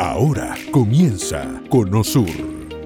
Ahora comienza Conosur,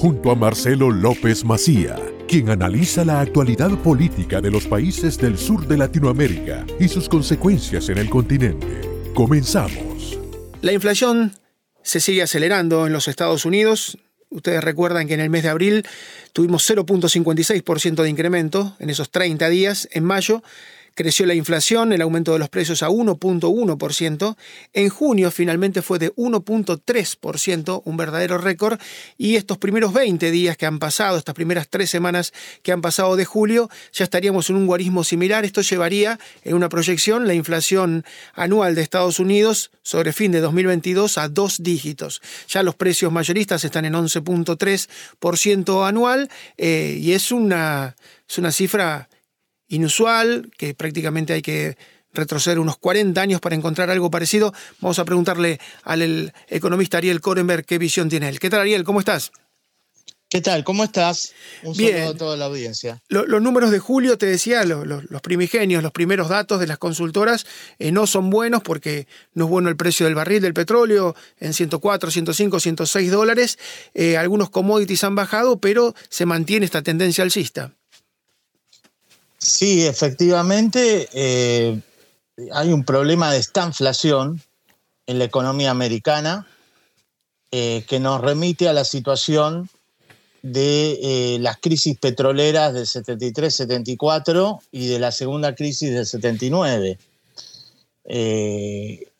junto a Marcelo López Macía, quien analiza la actualidad política de los países del sur de Latinoamérica y sus consecuencias en el continente. Comenzamos. La inflación se sigue acelerando en los Estados Unidos. Ustedes recuerdan que en el mes de abril tuvimos 0.56% de incremento en esos 30 días. En mayo Creció la inflación, el aumento de los precios a 1.1%. En junio finalmente fue de 1.3%, un verdadero récord. Y estos primeros 20 días que han pasado, estas primeras tres semanas que han pasado de julio, ya estaríamos en un guarismo similar. Esto llevaría en una proyección la inflación anual de Estados Unidos sobre fin de 2022 a dos dígitos. Ya los precios mayoristas están en 11.3% anual eh, y es una, es una cifra inusual, que prácticamente hay que retroceder unos 40 años para encontrar algo parecido. Vamos a preguntarle al economista Ariel Korenberg qué visión tiene él. ¿Qué tal, Ariel? ¿Cómo estás? ¿Qué tal? ¿Cómo estás? Un Bien. saludo a toda la audiencia. los números de julio, te decía, los primigenios, los primeros datos de las consultoras eh, no son buenos porque no es bueno el precio del barril del petróleo en 104, 105, 106 dólares. Eh, algunos commodities han bajado, pero se mantiene esta tendencia alcista. Sí, efectivamente, eh, hay un problema de estanflación en la economía americana eh, que nos remite a la situación de eh, las crisis petroleras del 73-74 y de la segunda crisis del 79.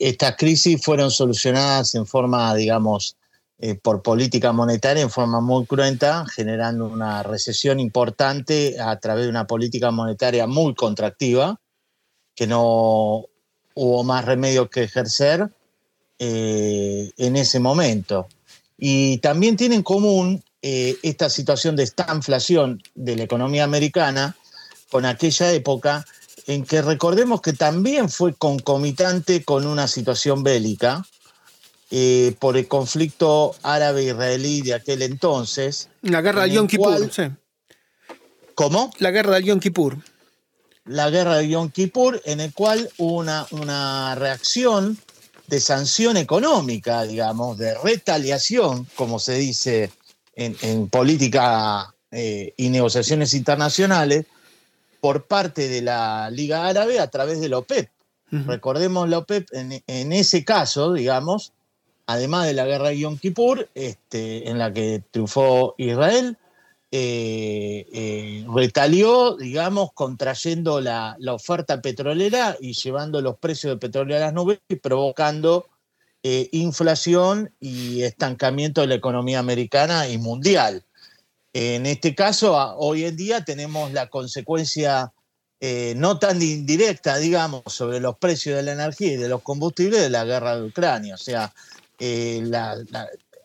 estas crisis fueron solucionadas en forma, digamos, eh, por política monetaria en forma muy cruenta, generando una recesión importante a través de una política monetaria muy contractiva, que no hubo más remedio que ejercer eh, en ese momento. Y también tiene en común eh, esta situación de esta inflación de la economía americana con aquella época en que recordemos que también fue concomitante con una situación bélica, eh, por el conflicto árabe-israelí de aquel entonces. La guerra del Yom Kippur, sí. ¿Cómo? La guerra del Yom Kippur. La guerra del Yom Kippur, en el cual hubo una, una reacción de sanción económica, digamos, de retaliación, como se dice en, política eh, y negociaciones internacionales, por parte de la Liga Árabe a través de la OPEP. Recordemos la OPEP en, en, ese caso, digamos, además de la guerra de Yom Kippur, este, en la que triunfó Israel, eh, eh, retalió, digamos, contrayendo la, oferta petrolera y llevando los precios de petróleo a las nubes y provocando eh, inflación y estancamiento de la economía americana y mundial. En este caso, hoy en día tenemos la consecuencia no tan indirecta, digamos, sobre los precios de la energía y de los combustibles de la guerra de Ucrania. O sea, eh,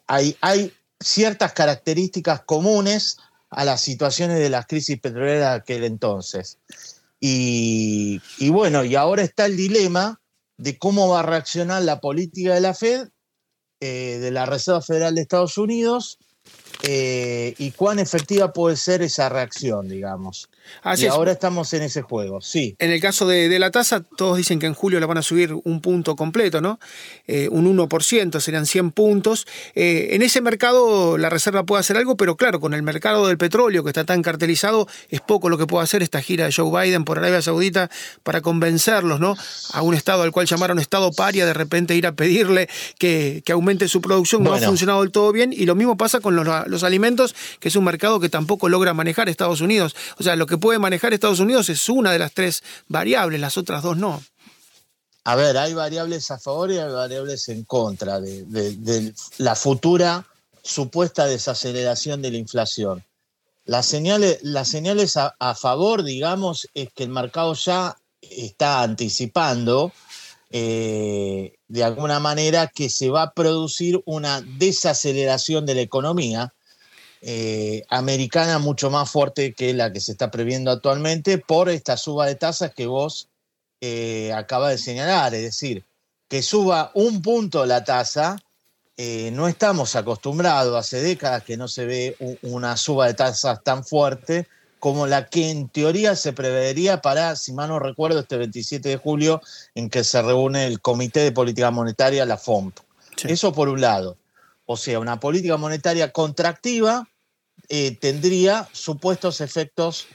hay, ciertas características comunes a las situaciones de las crisis petroleras de aquel entonces. Y, bueno, y ahora está el dilema de cómo va a reaccionar la política de la Fed, eh, de la Reserva Federal de Estados Unidos, eh, y cuán efectiva puede ser esa reacción, digamos y ahora estamos en ese juego, sí. En el caso de, la tasa, todos dicen que en julio la van a subir un punto completo, ¿no? Eh, un 1%, serían 100 puntos. Eh, en ese mercado la Reserva puede hacer algo, pero claro, con el mercado del petróleo que está tan cartelizado, es poco lo que puede hacer esta gira de Joe Biden por Arabia Saudita para convencerlos, ¿no? A un estado al cual llamaron estado paria, de repente ir a pedirle que, aumente su producción, no ha funcionado del todo bien. Y lo mismo pasa con los, los alimentos, que es un mercado que tampoco logra manejar Estados Unidos. O sea, lo que puede manejar Estados Unidos es una de las tres variables, las otras dos no. A ver, hay variables a favor y hay variables en contra de, la futura supuesta desaceleración de la inflación. Las señales, las señales a, favor, digamos, es que el mercado ya está anticipando eh, de alguna manera que se va a producir una desaceleración de la economía eh, americana mucho más fuerte que la que se está previendo actualmente por esta suba de tasas que vos eh, acabas de señalar. Es decir, que suba un punto la tasa, eh, no estamos acostumbrados, hace décadas que no se ve una suba de tasas tan fuerte como la que en teoría se prevería para, si mal no recuerdo, este 27 de julio, en que se reúne el Comité de Política Monetaria, la FOMP. Eso por un lado. O sea, una política monetaria contractiva, eh, tendría supuestos efectos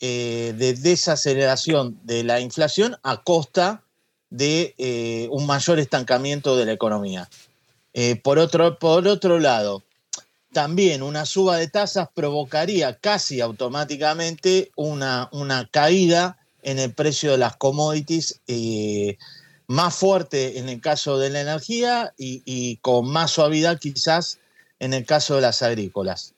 eh, de desaceleración de la inflación a costa de eh, un mayor estancamiento de la economía. por, otro, por otro lado, también una suba de tasas provocaría casi automáticamente una, una caída en el precio de las commodities más fuerte en el caso de la energía y, con más suavidad quizás en el caso de las agrícolas.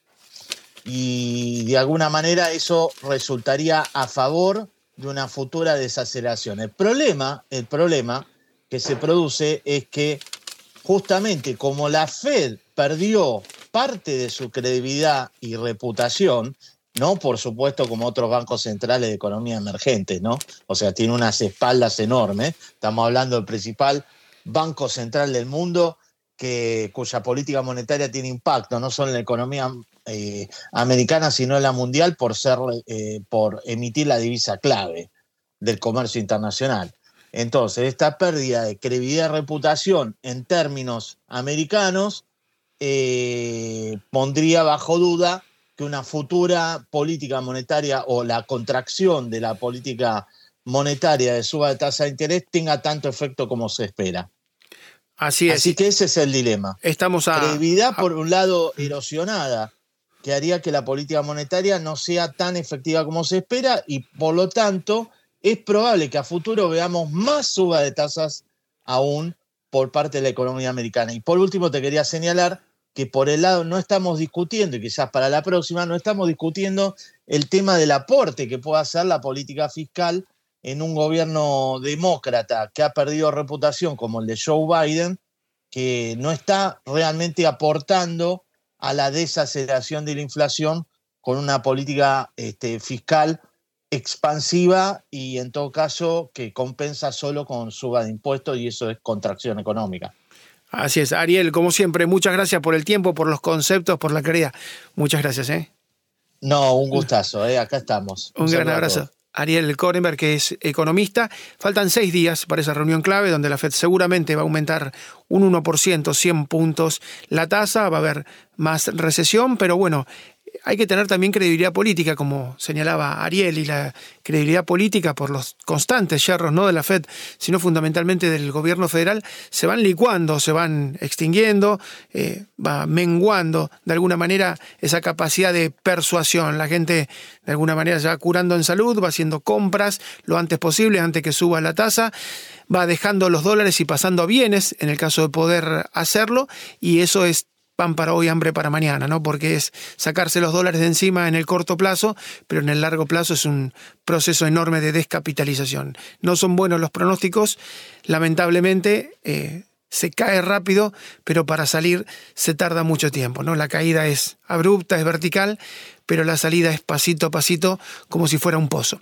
Y de alguna manera eso resultaría a favor de una futura desaceleración. El problema, el problema que se produce es que justamente como la Fed perdió parte de su credibilidad y reputación, no por supuesto como otros bancos centrales de economía emergente, ¿no? O sea, tiene unas espaldas enormes. Estamos hablando del principal banco central del mundo que, cuya política monetaria tiene impacto no solo en la economía eh, americana, sino en la mundial por, ser, eh, por emitir la divisa clave del comercio internacional. Entonces, esta pérdida de credibilidad y reputación en términos americanos eh, pondría bajo duda una futura política monetaria o la contracción de la política monetaria de suba de tasa de interés tenga tanto efecto como se espera. Así es. Así que ese es el dilema. Estamos a. Credibilidad, por un lado, erosionada, que haría que la política monetaria no sea tan efectiva como se espera y, por lo tanto, es probable que a futuro veamos más suba de tasas aún por parte de la economía americana. Y por último, te quería señalar que por el lado no estamos discutiendo, y quizás para la próxima, no estamos discutiendo el tema del aporte que pueda hacer la política fiscal en un gobierno demócrata que ha perdido reputación como el de Joe Biden, que no está realmente aportando a la desaceleración de la inflación con una política este, fiscal expansiva y en todo caso que compensa solo con suba de impuestos y eso es contracción económica. Así es, Ariel, como siempre, muchas gracias por el tiempo, por los conceptos, por la claridad. Muchas gracias, ¿eh? No, un gustazo, ¿eh? acá estamos. Un, gran abrazo. Ariel Korenberg, que es economista. Faltan seis días para esa reunión clave donde la Fed seguramente va a aumentar un 1%, 100 puntos la tasa, va a haber más recesión, pero bueno, hay que tener también credibilidad política, como señalaba Ariel, y la credibilidad política por los constantes yerros, no de la Fed, sino fundamentalmente del gobierno federal, se van licuando, se van extinguiendo, eh, va menguando de alguna manera esa capacidad de persuasión. La gente de alguna manera va curando en salud, va haciendo compras lo antes posible, antes que suba la tasa, va dejando los dólares y pasando a bienes, en el caso de poder hacerlo, y eso es pan para hoy, hambre para mañana, ¿no? Porque es sacarse los dólares de encima en el corto plazo, pero en el largo plazo es un proceso enorme de descapitalización. No son buenos los pronósticos, lamentablemente eh, se cae rápido, pero para salir se tarda mucho tiempo, ¿no? La caída es abrupta, es vertical, pero la salida es pasito a pasito, como si fuera un pozo.